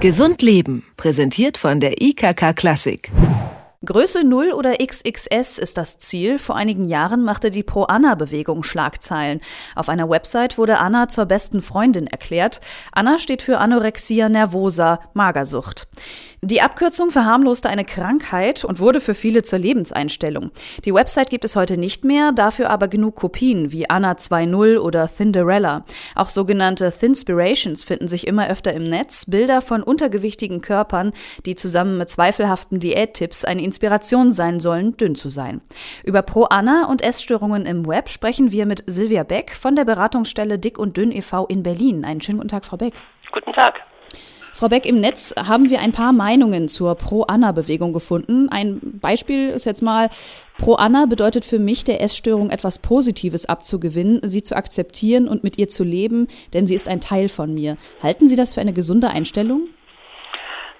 Gesund Leben, präsentiert von der IKK Klassik. Größe 0 oder XXS ist das Ziel. Vor einigen Jahren machte die Pro-Anna-Bewegung Schlagzeilen. Auf einer Website wurde Anna zur besten Freundin erklärt. Anna steht für Anorexia nervosa, Magersucht. Die Abkürzung verharmloste eine Krankheit und wurde für viele zur Lebenseinstellung. Die Website gibt es heute nicht mehr, dafür aber genug Kopien wie Anna 2.0 oder Cinderella. Auch sogenannte Thinspirations finden sich immer öfter im Netz, Bilder von untergewichtigen Körpern, die zusammen mit zweifelhaften Diättipps eine Inspiration sein sollen, dünn zu sein. Über Pro-Anna und Essstörungen im Web sprechen wir mit Silvia Beck von der Beratungsstelle Dick und Dünn e.V. in Berlin. Einen schönen guten Tag, Frau Beck. Guten Tag. Frau Beck, im Netz haben wir ein paar Meinungen zur Pro-Anna-Bewegung gefunden. Ein Beispiel ist jetzt mal, Pro-Anna bedeutet für mich, der Essstörung etwas Positives abzugewinnen, sie zu akzeptieren und mit ihr zu leben, denn sie ist ein Teil von mir. Halten Sie das für eine gesunde Einstellung?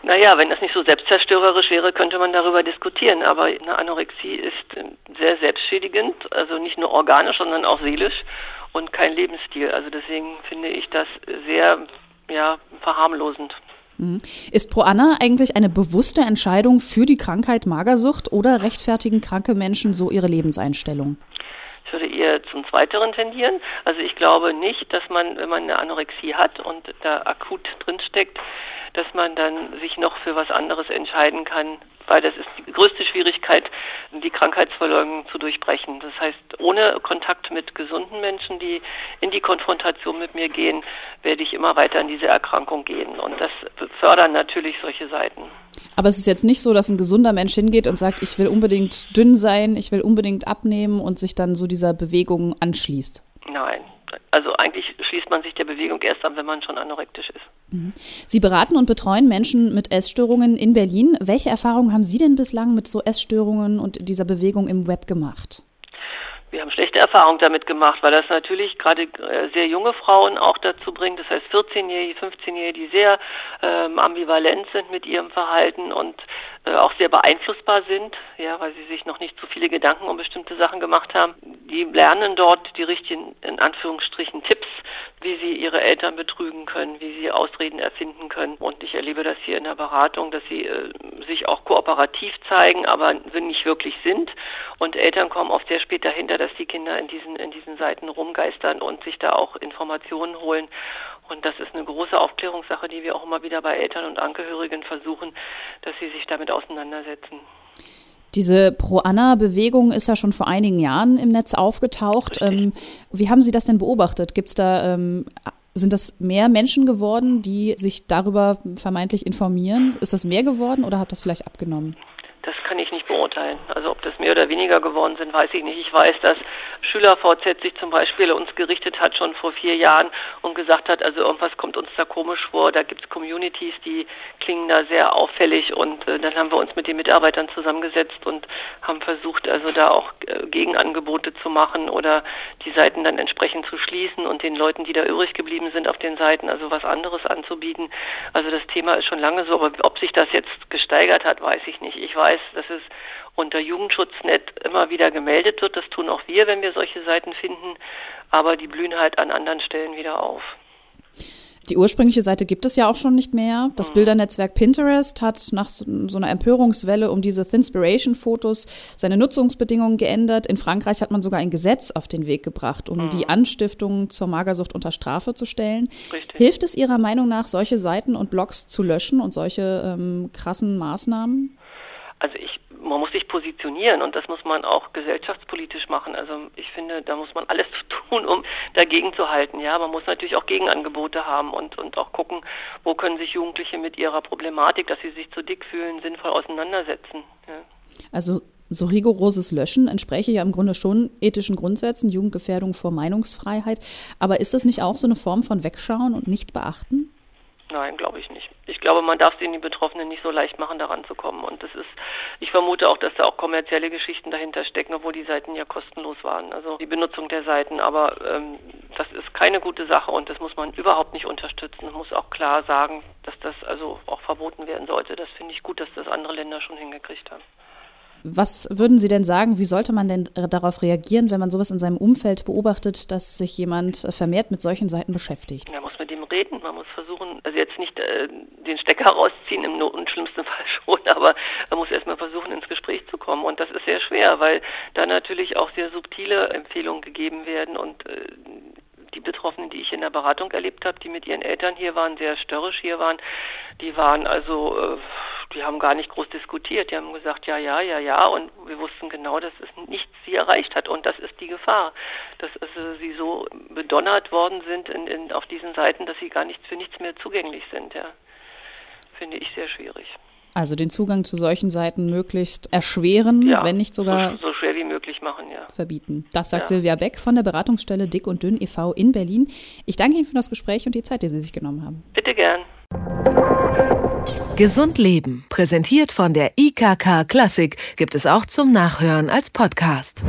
Naja, wenn das nicht so selbstzerstörerisch wäre, könnte man darüber diskutieren. Aber eine Anorexie ist äh, sehr selbstschädigend, also nicht nur organisch, sondern auch seelisch und kein Lebensstil. Also deswegen finde ich das sehr ja, verharmlosend. Mhm. Ist Pro Anna eigentlich eine bewusste Entscheidung für die Krankheit Magersucht oder rechtfertigen kranke Menschen so ihre Lebenseinstellung? Würde eher zum Zweiteren tendieren. Also ich glaube nicht, dass man, wenn man eine Anorexie hat und da akut drinsteckt, dass man dann sich noch für was anderes entscheiden kann, weil das ist die größte Schwierigkeit, die Krankheitsverleugnung zu durchbrechen. Das heißt, ohne Kontakt mit gesunden Menschen, die in die Konfrontation mit mir gehen, werde ich immer weiter in diese Erkrankung gehen. Und das fördern natürlich solche Seiten. Aber es ist jetzt nicht so, dass ein gesunder Mensch hingeht und sagt, ich will unbedingt dünn sein, ich will unbedingt abnehmen und sich dann so dieser Bewegung anschließt. Nein, also eigentlich schließt man sich der Bewegung erst an, wenn man schon anorektisch ist. Mhm. Sie beraten und betreuen Menschen mit Essstörungen in Berlin. Welche Erfahrungen haben Sie denn bislang mit so Essstörungen und dieser Bewegung im Web gemacht? Wir haben schlechte Erfahrungen damit gemacht, weil das natürlich gerade äh, sehr junge Frauen auch dazu bringt, das heißt 14-Jährige, 15-Jährige, die sehr ähm, ambivalent sind mit ihrem Verhalten und äh, auch sehr beeinflussbar sind, ja, weil sie sich noch nicht zu viele Gedanken um bestimmte Sachen gemacht haben. Die lernen dort die richtigen, in Anführungsstrichen, Tipps, wie sie ihre Eltern betrügen können, wie sie Ausreden erfinden können. Und ich erlebe das hier in der Beratung, dass sie äh, sich auch kooperativ zeigen, aber nicht wirklich sind. Und Eltern kommen oft sehr spät dahinter, dass die Kinder in diesen, in diesen Seiten rumgeistern und sich da auch Informationen holen. Und das ist eine große Aufklärungssache, die wir auch immer wieder bei Eltern und Angehörigen versuchen, dass sie sich damit auseinandersetzen. Diese Pro-Anna-Bewegung ist ja schon vor einigen Jahren im Netz aufgetaucht. Ähm, wie haben Sie das denn beobachtet? Gibt's da, ähm, sind das mehr Menschen geworden, die sich darüber vermeintlich informieren? Ist das mehr geworden oder hat das vielleicht abgenommen? Das kann ich nicht beurteilen. Also ob das mehr oder weniger geworden sind, weiß ich nicht. Ich weiß, dass Schüler VZ sich zum Beispiel uns gerichtet hat schon vor vier Jahren und gesagt hat, also irgendwas kommt uns da komisch vor. Da gibt es Communities, die klingen da sehr auffällig und äh, dann haben wir uns mit den Mitarbeitern zusammengesetzt und haben versucht, also da auch äh, Gegenangebote zu machen oder die Seiten dann entsprechend zu schließen und den Leuten, die da übrig geblieben sind auf den Seiten, also was anderes anzubieten. Also das Thema ist schon lange so, aber ob sich das jetzt gesteigert hat, weiß ich nicht. Ich weiß, dass es unter Jugendschutznet immer wieder gemeldet wird. Das tun auch wir, wenn wir solche Seiten finden, aber die blühen halt an anderen Stellen wieder auf. Die ursprüngliche Seite gibt es ja auch schon nicht mehr. Das mhm. Bildernetzwerk Pinterest hat nach so, einer Empörungswelle um diese Thinspiration-Fotos seine Nutzungsbedingungen geändert. In Frankreich hat man sogar ein Gesetz auf den Weg gebracht, um mhm. die Anstiftung zur Magersucht unter Strafe zu stellen. Richtig. Hilft es Ihrer Meinung nach, solche Seiten und Blogs zu löschen und solche ähm, krassen Maßnahmen? Man muss sich positionieren und das muss man auch gesellschaftspolitisch machen. Also ich finde, da muss man alles tun, um dagegen zu halten. Ja, man muss natürlich auch Gegenangebote haben und, und auch gucken, wo können sich Jugendliche mit ihrer Problematik, dass sie sich zu dick fühlen, sinnvoll auseinandersetzen. Ja. Also so rigoroses Löschen entspräche ja im Grunde schon ethischen Grundsätzen, Jugendgefährdung vor Meinungsfreiheit. Aber ist das nicht auch so eine Form von Wegschauen und nicht beachten? Nein, glaube ich nicht. Ich glaube, man darf es den Betroffenen nicht so leicht machen, daran zu kommen. Und das ist, ich vermute auch, dass da auch kommerzielle Geschichten dahinter stecken, obwohl die Seiten ja kostenlos waren. Also die Benutzung der Seiten. Aber ähm, das ist keine gute Sache und das muss man überhaupt nicht unterstützen. Man muss auch klar sagen, dass das also auch verboten werden sollte. Das finde ich gut, dass das andere Länder schon hingekriegt haben. Was würden Sie denn sagen, wie sollte man denn darauf reagieren, wenn man sowas in seinem Umfeld beobachtet, dass sich jemand vermehrt mit solchen Seiten beschäftigt? Da muss mit ihm reden, man muss versuchen, also jetzt nicht äh, den Stecker rausziehen im Not und schlimmsten Fall schon, aber man muss erstmal versuchen, ins Gespräch zu kommen. Und das ist sehr schwer, weil da natürlich auch sehr subtile Empfehlungen gegeben werden und äh, die Betroffenen, die ich in der Beratung erlebt habe, die mit ihren Eltern hier waren, sehr störrisch hier waren, die waren also, äh, die haben gar nicht groß diskutiert. Die haben gesagt, ja, ja, ja, ja. Und wir wussten genau, dass es nichts sie erreicht hat. Und das ist die Gefahr, dass also sie so bedonnert worden sind in, in, auf diesen Seiten, dass sie gar nicht für nichts mehr zugänglich sind. Ja. Finde ich sehr schwierig. Also den Zugang zu solchen Seiten möglichst erschweren, ja, wenn nicht sogar so, so, schwer wie möglich machen, ja. Verbieten. Das sagt ja. Silvia Beck von der Beratungsstelle Dick und Dünn e.V. in Berlin. Ich danke Ihnen für das Gespräch und die Zeit, die Sie sich genommen haben. Bitte gern. Gesund Leben, präsentiert von der IKK Klassik, gibt es auch zum Nachhören als Podcast.